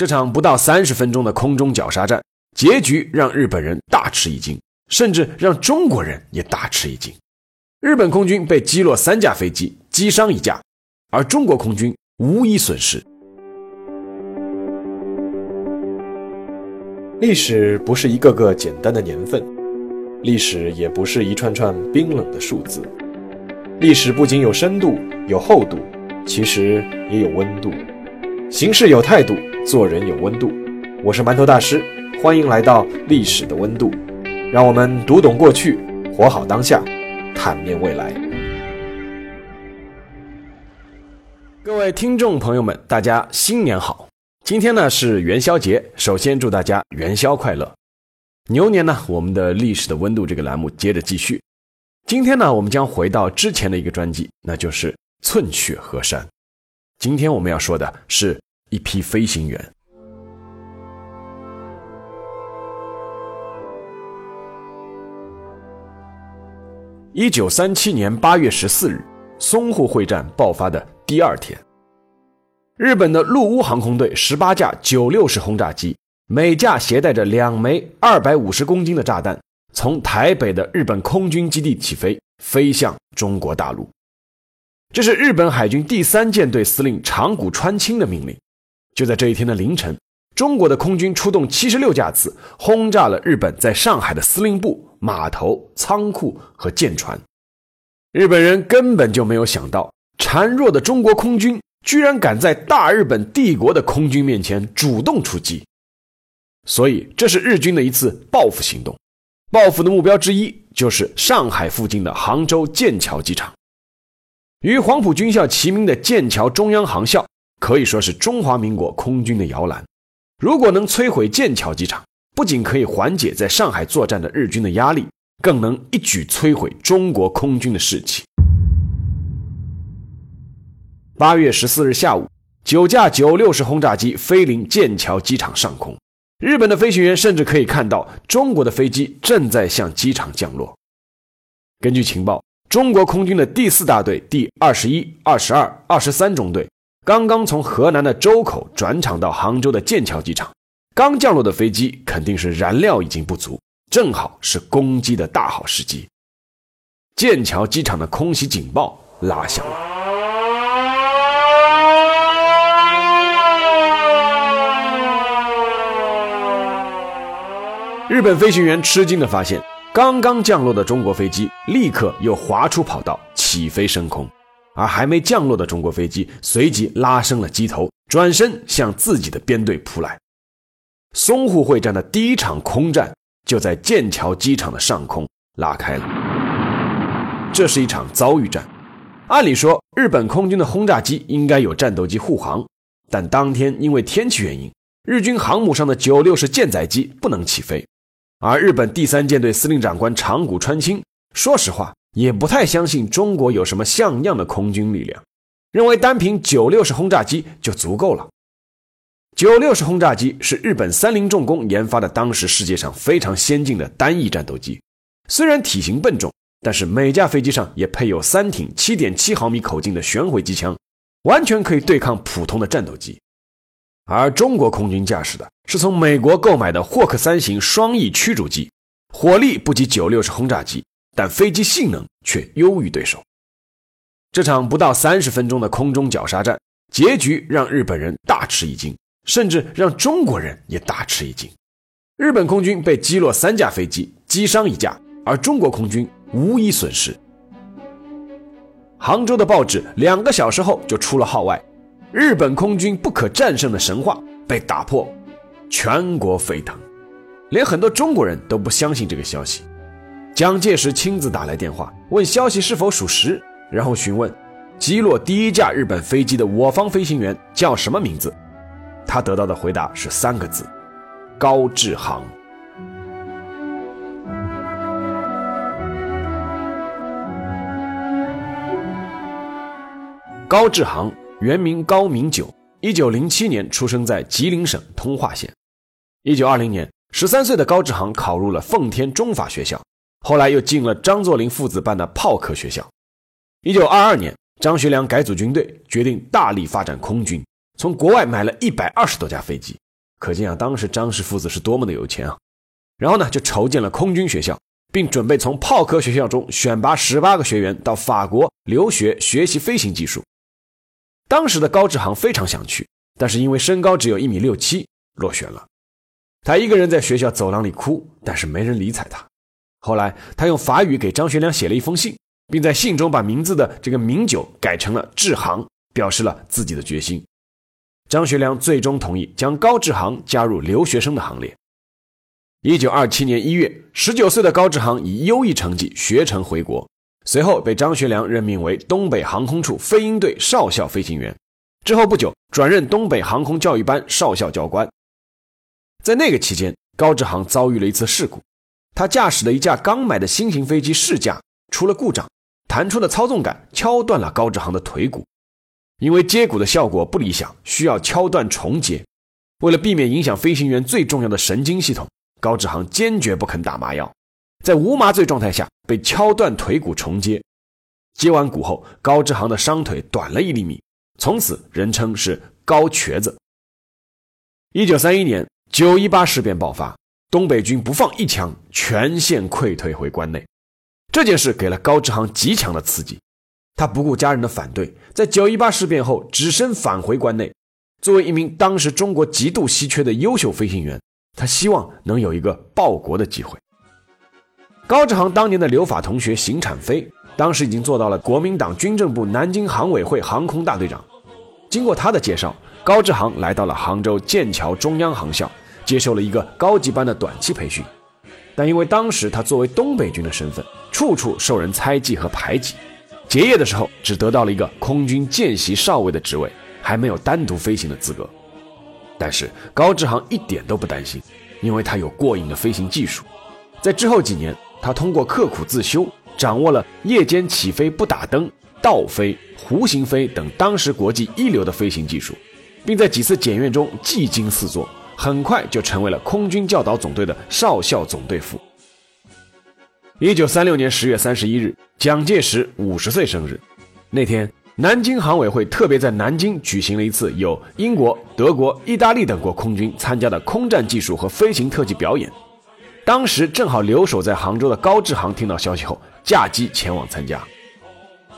这场不到三十分钟的空中绞杀战，结局让日本人大吃一惊，甚至让中国人也大吃一惊。日本空军被击落三架飞机，击伤一架，而中国空军无一损失。历史不是一个个简单的年份，历史也不是一串串冰冷的数字。历史不仅有深度、有厚度，其实也有温度。行事有态度，做人有温度。我是馒头大师，欢迎来到历史的温度，让我们读懂过去，活好当下，坦面未来。各位听众朋友们，大家新年好！今天呢是元宵节，首先祝大家元宵快乐。牛年呢，我们的历史的温度这个栏目接着继续。今天呢，我们将回到之前的一个专辑，那就是寸雪河山。今天我们要说的是一批飞行员。一九三七年八月十四日，淞沪会战爆发的第二天。日本的陆乌航空队十八架九六式轰炸机，每架携带着两枚二百五十公斤的炸弹，从台北的日本空军基地起飞，飞向中国大陆。这是日本海军第三舰队司令长谷川清的命令。就在这一天的凌晨，中国的空军出动七十六架次，轰炸了日本在上海的司令部、码头、仓库和舰船。日本人根本就没有想到，孱弱的中国空军。居然敢在大日本帝国的空军面前主动出击，所以这是日军的一次报复行动。报复的目标之一就是上海附近的杭州剑桥机场。与黄埔军校齐名的剑桥中央航校可以说是中华民国空军的摇篮。如果能摧毁剑桥机场，不仅可以缓解在上海作战的日军的压力，更能一举摧毁中国空军的士气。八月十四日下午，九架九六式轰炸机飞临剑桥机场上空，日本的飞行员甚至可以看到中国的飞机正在向机场降落。根据情报，中国空军的第四大队第二十一、二十二、二十三中队刚刚从河南的周口转场到杭州的剑桥机场，刚降落的飞机肯定是燃料已经不足，正好是攻击的大好时机。剑桥机场的空袭警报拉响了。日本飞行员吃惊地发现，刚刚降落的中国飞机立刻又滑出跑道，起飞升空，而还没降落的中国飞机随即拉升了机头，转身向自己的编队扑来。淞沪会战的第一场空战就在剑桥机场的上空拉开了。这是一场遭遇战。按理说，日本空军的轰炸机应该有战斗机护航，但当天因为天气原因，日军航母上的九六式舰载机不能起飞。而日本第三舰队司令长官长谷川清，说实话也不太相信中国有什么像样的空军力量，认为单凭九六式轰炸机就足够了。九六式轰炸机是日本三菱重工研发的，当时世界上非常先进的单翼战斗机。虽然体型笨重，但是每架飞机上也配有三挺七点七毫米口径的旋回机枪，完全可以对抗普通的战斗机。而中国空军驾驶的是从美国购买的霍克三型双翼驱逐机，火力不及九六式轰炸机，但飞机性能却优于对手。这场不到三十分钟的空中绞杀战，结局让日本人大吃一惊，甚至让中国人也大吃一惊。日本空军被击落三架飞机，击伤一架，而中国空军无一损失。杭州的报纸两个小时后就出了号外。日本空军不可战胜的神话被打破，全国沸腾，连很多中国人都不相信这个消息。蒋介石亲自打来电话，问消息是否属实，然后询问击落第一架日本飞机的我方飞行员叫什么名字。他得到的回答是三个字：高志航。高志航。原名高明九，一九零七年出生在吉林省通化县。一九二零年，十三岁的高志航考入了奉天中法学校，后来又进了张作霖父子办的炮科学校。一九二二年，张学良改组军队，决定大力发展空军，从国外买了一百二十多架飞机，可见啊，当时张氏父子是多么的有钱啊！然后呢，就筹建了空军学校，并准备从炮科学校中选拔十八个学员到法国留学学习飞行技术。当时的高志航非常想去，但是因为身高只有一米六七，落选了。他一个人在学校走廊里哭，但是没人理睬他。后来，他用法语给张学良写了一封信，并在信中把名字的这个名九改成了志航，表示了自己的决心。张学良最终同意将高志航加入留学生的行列。一九二七年一月，十九岁的高志航以优异成绩学成回国，随后被张学良任命为东北航空处飞鹰队少校飞行员，之后不久转任东北航空教育班少校教官。在那个期间，高志航遭遇了一次事故。他驾驶的一架刚买的新型飞机试驾出了故障，弹出的操纵杆敲断了高志航的腿骨。因为接骨的效果不理想，需要敲断重接。为了避免影响飞行员最重要的神经系统，高志航坚决不肯打麻药，在无麻醉状态下被敲断腿骨重接。接完骨后，高志航的伤腿短了一厘米，从此人称是高瘸子。一九三一年九一八事变爆发。东北军不放一枪，全线溃退回关内。这件事给了高志航极强的刺激，他不顾家人的反对，在九一八事变后只身返回关内。作为一名当时中国极度稀缺的优秀飞行员，他希望能有一个报国的机会。高志航当年的留法同学邢产飞，当时已经做到了国民党军政部南京航委会航空大队长。经过他的介绍，高志航来到了杭州剑桥中央航校。接受了一个高级班的短期培训，但因为当时他作为东北军的身份，处处受人猜忌和排挤。结业的时候，只得到了一个空军见习少尉的职位，还没有单独飞行的资格。但是高志航一点都不担心，因为他有过硬的飞行技术。在之后几年，他通过刻苦自修，掌握了夜间起飞不打灯、倒飞、弧形飞等当时国际一流的飞行技术，并在几次检阅中技惊四座。很快就成为了空军教导总队的少校总队副。一九三六年十月三十一日，蒋介石五十岁生日。那天，南京航委会特别在南京举行了一次有英国、德国、意大利等国空军参加的空战技术和飞行特技表演。当时正好留守在杭州的高志航听到消息后，驾机前往参加。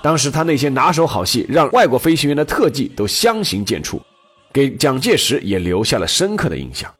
当时他那些拿手好戏，让外国飞行员的特技都相形见绌。给蒋介石也留下了深刻的印象。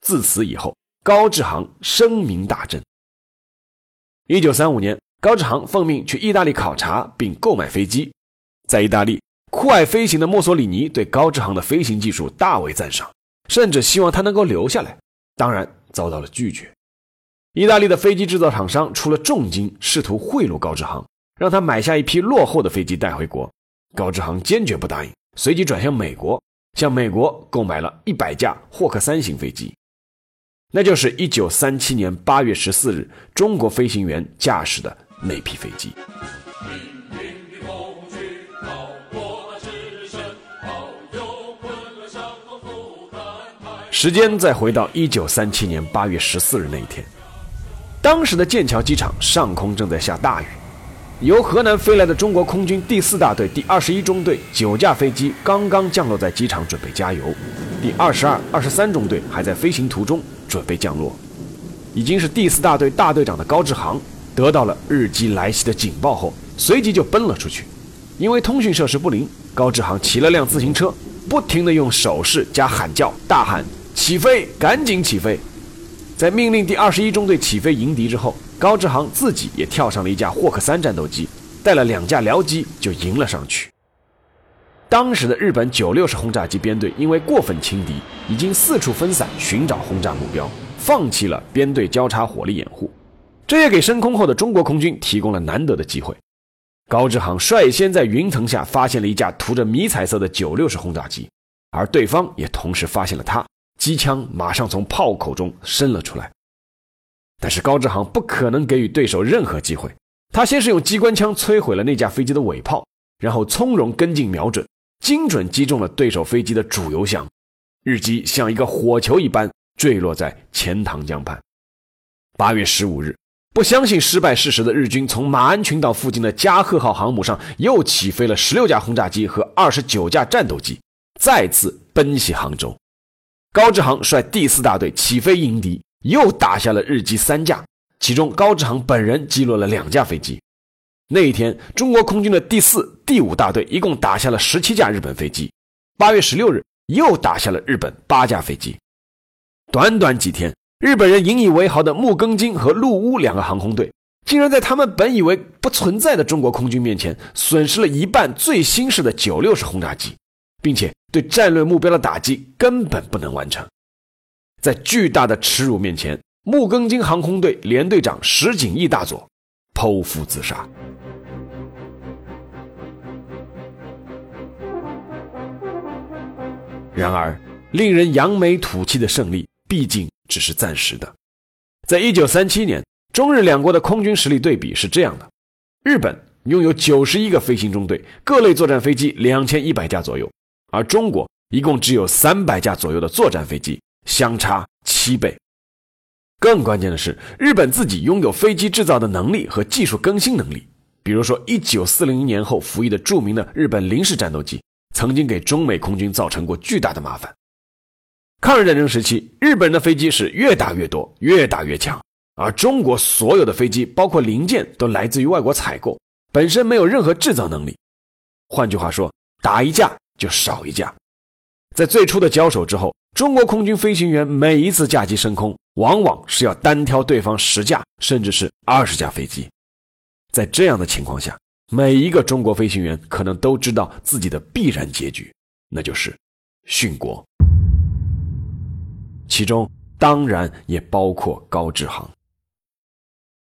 自此以后，高志航声名大振。一九三五年，高志航奉命去意大利考察并购买飞机。在意大利，酷爱飞行的墨索里尼对高志航的飞行技术大为赞赏，甚至希望他能够留下来。当然，遭到了拒绝。意大利的飞机制造厂商出了重金，试图贿赂高志航，让他买下一批落后的飞机带回国。高志航坚决不答应，随即转向美国。向美国购买了一百架霍克三型飞机，那就是一九三七年八月十四日中国飞行员驾驶的那批飞机。时间再回到一九三七年八月十四日那一天，当时的剑桥机场上空正在下大雨。由河南飞来的中国空军第四大队第二十一中队九架飞机刚刚降落在机场，准备加油。第二十二、二十三中队还在飞行途中，准备降落。已经是第四大队大队长的高志航，得到了日机来袭的警报后，随即就奔了出去。因为通讯设施不灵，高志航骑了辆自行车，不停地用手势加喊叫，大喊：“起飞！赶紧起飞！”在命令第二十一中队起飞迎敌之后。高志航自己也跳上了一架霍克三战斗机，带了两架僚机就迎了上去。当时的日本九六式轰炸机编队因为过分轻敌，已经四处分散寻找轰炸目标，放弃了编队交叉火力掩护。这也给升空后的中国空军提供了难得的机会。高志航率先在云层下发现了一架涂着迷彩色的九六式轰炸机，而对方也同时发现了他，机枪马上从炮口中伸了出来。但是高志航不可能给予对手任何机会。他先是用机关枪摧毁了那架飞机的尾炮，然后从容跟进瞄准，精准击中了对手飞机的主油箱。日机像一个火球一般坠落在钱塘江畔。八月十五日，不相信失败事实的日军从马鞍群岛附近的加贺号航母上又起飞了十六架轰炸机和二十九架战斗机，再次奔袭杭州。高志航率第四大队起飞迎敌，又打下了日机三架，其中高志航本人击落了两架飞机。那一天，中国空军的第四、第五大队一共打下了十七架日本飞机。八月十六日，又打下了日本八架飞机。短短几天，日本人引以为豪的木更津和陆乌两个航空队，竟然在他们本以为不存在的中国空军面前，损失了一半最新式的九六式轰炸机，并且对战略目标的打击根本不能完成。在巨大的耻辱面前，木更津航空队联队长石井义大佐剖腹自杀。然而，令人扬眉吐气的胜利毕竟只是暂时的。在一九三七年，中日两国的空军实力对比是这样的：日本拥有九十一个飞行中队，各类作战飞机两千一百架左右，而中国一共只有三百架左右的作战飞机，相差七倍。更关键的是，日本自己拥有飞机制造的能力和技术更新能力，比如说一九四零年后服役的著名的日本零式战斗机。曾经给中美空军造成过巨大的麻烦。抗日战争时期，日本人的飞机是越打越多，越打越强，而中国所有的飞机，包括零件，都来自于外国采购，本身没有任何制造能力。换句话说，打一架就少一架。在最初的交手之后，中国空军飞行员每一次架机升空，往往是要单挑对方十架，甚至是二十架飞机。在这样的情况下，每一个中国飞行员可能都知道自己的必然结局，那就是殉国。其中当然也包括高志航。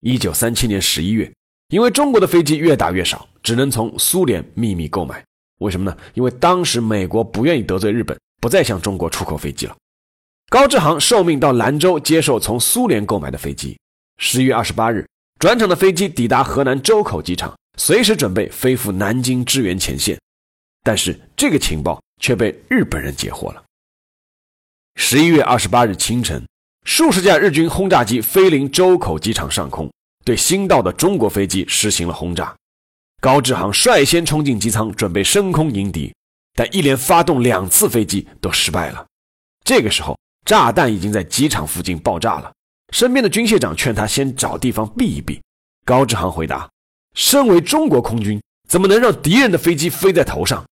一九三七年十一月，因为中国的飞机越打越少，只能从苏联秘密购买。为什么呢？因为当时美国不愿意得罪日本，不再向中国出口飞机了。高志航受命到兰州接受从苏联购买的飞机。十一月二十八日，转场的飞机抵达河南周口机场。随时准备飞赴南京支援前线，但是这个情报却被日本人截获了。十一月二十八日清晨，数十架日军轰炸机飞临周口机场上空，对新到的中国飞机实行了轰炸。高志航率先冲进机舱，准备升空迎敌，但一连发动两次飞机都失败了。这个时候，炸弹已经在机场附近爆炸了。身边的军械长劝他先找地方避一避。高志航回答。身为中国空军，怎么能让敌人的飞机飞在头上？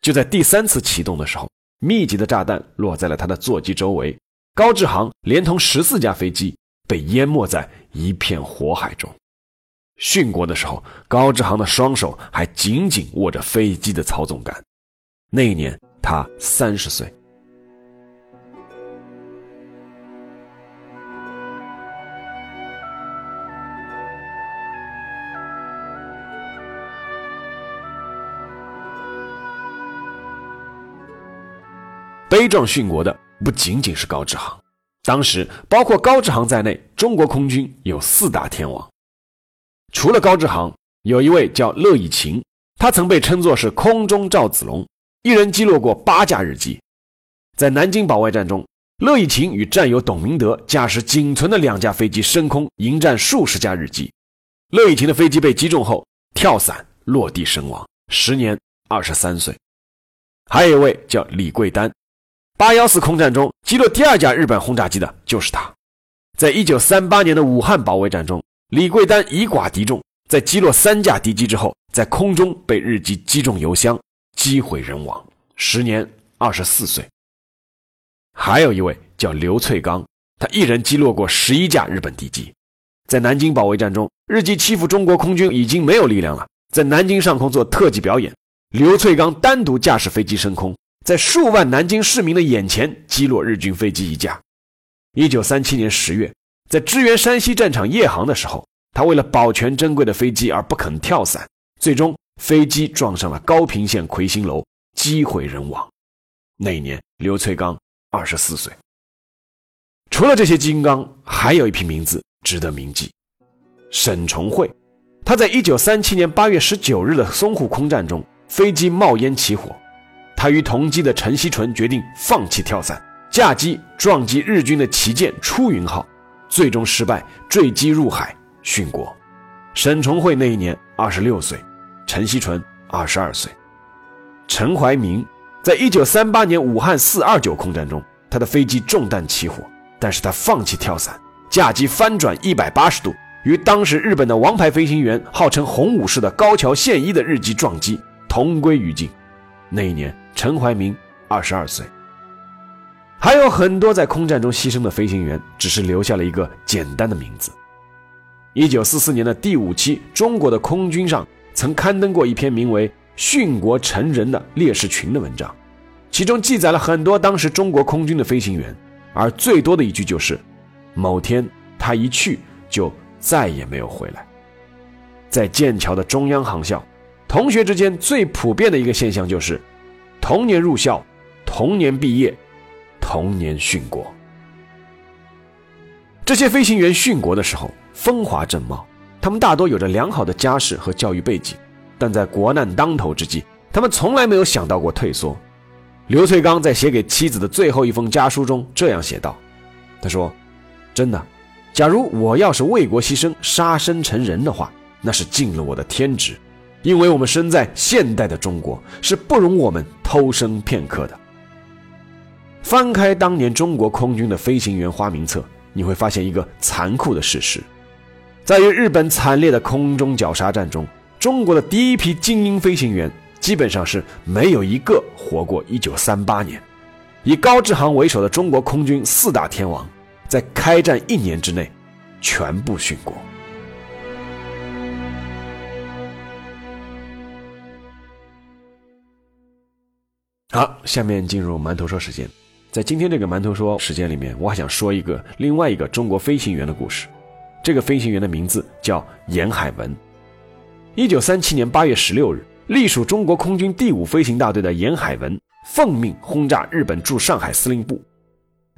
就在第三次启动的时候，密集的炸弹落在了他的座机周围，高志航连同十四架飞机被淹没在一片火海中。殉国的时候，高志航的双手还紧紧握着飞机的操纵杆。那一年他三十岁。悲壮殉国的不仅仅是高志航，当时包括高志航在内，中国空军有四大天王。除了高志航，有一位叫乐以琴，他曾被称作是空中赵子龙，一人击落过八架日机。在南京保卫战中，乐以琴与战友董明德驾驶仅存的两架飞机升空迎战数十架日机。乐以琴的飞机被击中后跳伞落地身亡，时年二十三岁。还有一位叫李桂丹。八幺四空战中击落第二架日本轰炸机的就是他。在一九三八年的武汉保卫战中，李桂丹以寡敌众，在击落三架敌机之后，在空中被日机击中油箱，机毁人亡，时年二十四岁。还有一位叫刘翠刚，他一人击落过十一架日本敌机。在南京保卫战中，日机欺负中国空军已经没有力量了，在南京上空做特技表演，刘翠刚单独驾驶飞机升空。在数万南京市民的眼前击落日军飞机一架。一九三七年十月，在支援山西战场夜航的时候，他为了保全珍贵的飞机而不肯跳伞，最终飞机撞上了高平县魁星楼，机毁人亡。那一年，刘翠刚二十四岁。除了这些金刚，还有一批名字值得铭记：沈崇慧。他在一九三七年八月十九日的淞沪空战中，飞机冒烟起火。他与同机的陈锡纯决定放弃跳伞，驾机撞击日军的旗舰“出云号”，最终失败，坠机入海殉国。沈崇慧那一年二十六岁，陈锡纯二十二岁。陈怀民在一九三八年武汉四二九空战中，他的飞机中弹起火，但是他放弃跳伞，驾机翻转一百八十度，与当时日本的王牌飞行员号称“红武士”的高桥宪一的日机撞击，同归于尽。那一年，陈怀民二十二岁。还有很多在空战中牺牲的飞行员，只是留下了一个简单的名字。一九四四年的第五期《中国的空军》上曾刊登过一篇名为《殉国成人的烈士群》的文章，其中记载了很多当时中国空军的飞行员，而最多的一句就是：“某天他一去就再也没有回来。”在剑桥的中央航校，同学之间最普遍的一个现象就是，同年入校，同年毕业，同年殉国。这些飞行员殉国的时候。风华正茂，他们大多有着良好的家世和教育背景，但在国难当头之际，他们从来没有想到过退缩。刘翠刚在写给妻子的最后一封家书中这样写道：“他说，真的，假如我要是为国牺牲、杀身成仁的话，那是尽了我的天职，因为我们身在现代的中国，是不容我们偷生片刻的。”翻开当年中国空军的飞行员花名册，你会发现一个残酷的事实。在与日本惨烈的空中绞杀战中，中国的第一批精英飞行员基本上是没有一个活过1938年。以高志航为首的中国空军四大天王，在开战一年之内全部殉国。好，下面进入馒头说时间。在今天这个馒头说时间里面，我还想说一个另外一个中国飞行员的故事。这个飞行员的名字叫严海文。一九三七年八月十六日，隶属中国空军第五飞行大队的严海文奉命轰炸日本驻上海司令部。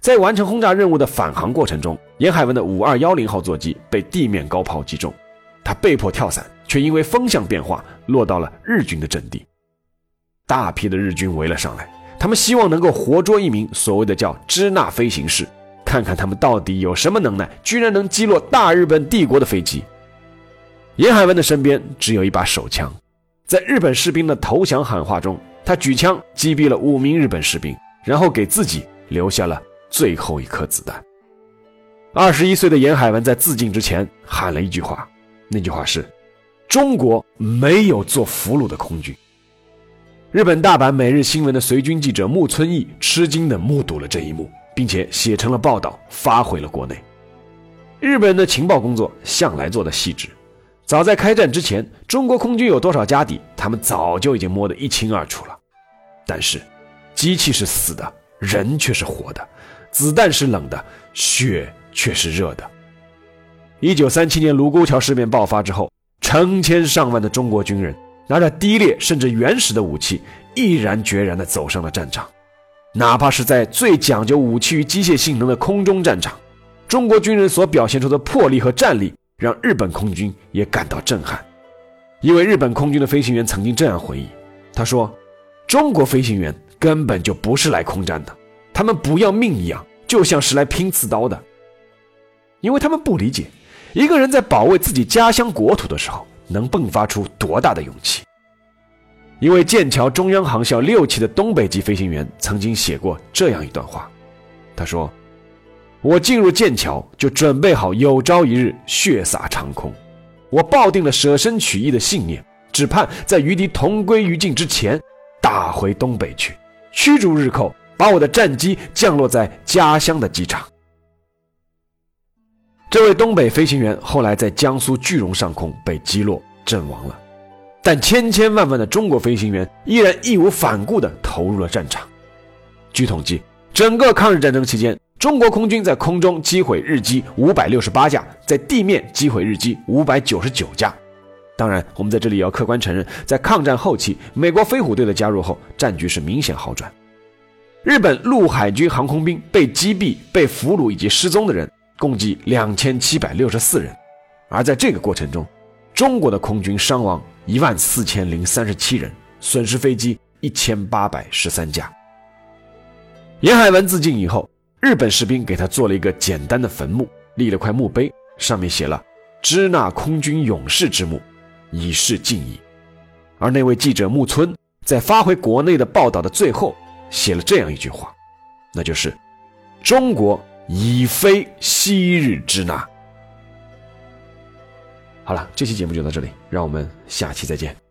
在完成轰炸任务的返航过程中，严海文的五二幺零号座机被地面高炮击中，他被迫跳伞，却因为风向变化落到了日军的阵地。大批的日军围了上来，他们希望能够活捉一名所谓的叫支那飞行士。看看他们到底有什么能耐，居然能击落大日本帝国的飞机。严海文的身边只有一把手枪，在日本士兵的投降喊话中，他举枪击毙了五名日本士兵，然后给自己留下了最后一颗子弹。二十一岁的严海文在自尽之前喊了一句话，那句话是：“中国没有做俘虏的空军。”日本大阪每日新闻的随军记者木村义吃惊地目睹了这一幕。并且写成了报道，发回了国内。日本的情报工作向来做的细致，早在开战之前，中国空军有多少家底，他们早就已经摸得一清二楚了。但是，机器是死的，人却是活的，子弹是冷的，血却是热的。一九三七年卢沟桥事变爆发之后，成千上万的中国军人拿着低劣甚至原始的武器，毅然决然地走上了战场。哪怕是在最讲究武器与机械性能的空中战场，中国军人所表现出的魄力和战力，让日本空军也感到震撼。一位日本空军的飞行员曾经这样回忆：“他说，中国飞行员根本就不是来空战的，他们不要命一样，就像是来拼刺刀的。因为他们不理解，一个人在保卫自己家乡国土的时候，能迸发出多大的勇气。”一位剑桥中央航校六期的东北籍飞行员曾经写过这样一段话，他说：“我进入剑桥就准备好有朝一日血洒长空，我抱定了舍身取义的信念，只盼在与敌同归于尽之前，打回东北去，驱逐日寇，把我的战机降落在家乡的机场。”这位东北飞行员后来在江苏句容上空被击落阵亡了。但千千万万的中国飞行员依然义无反顾地投入了战场。据统计，整个抗日战争期间，中国空军在空中击毁日机五百六十八架，在地面击毁日机五百九十九架。当然，我们在这里要客观承认，在抗战后期，美国飞虎队的加入后，战局是明显好转。日本陆海军航空兵被击毙、被俘虏以及失踪的人共计两千七百六十四人，而在这个过程中，中国的空军伤亡。一万四千零三十七人，损失飞机一千八百十三架。严海文自尽以后，日本士兵给他做了一个简单的坟墓，立了块墓碑，上面写了“支那空军勇士之墓”，以示敬意。而那位记者木村在发回国内的报道的最后，写了这样一句话，那就是：“中国已非昔日之那。好了，这期节目就到这里，让我们下期再见。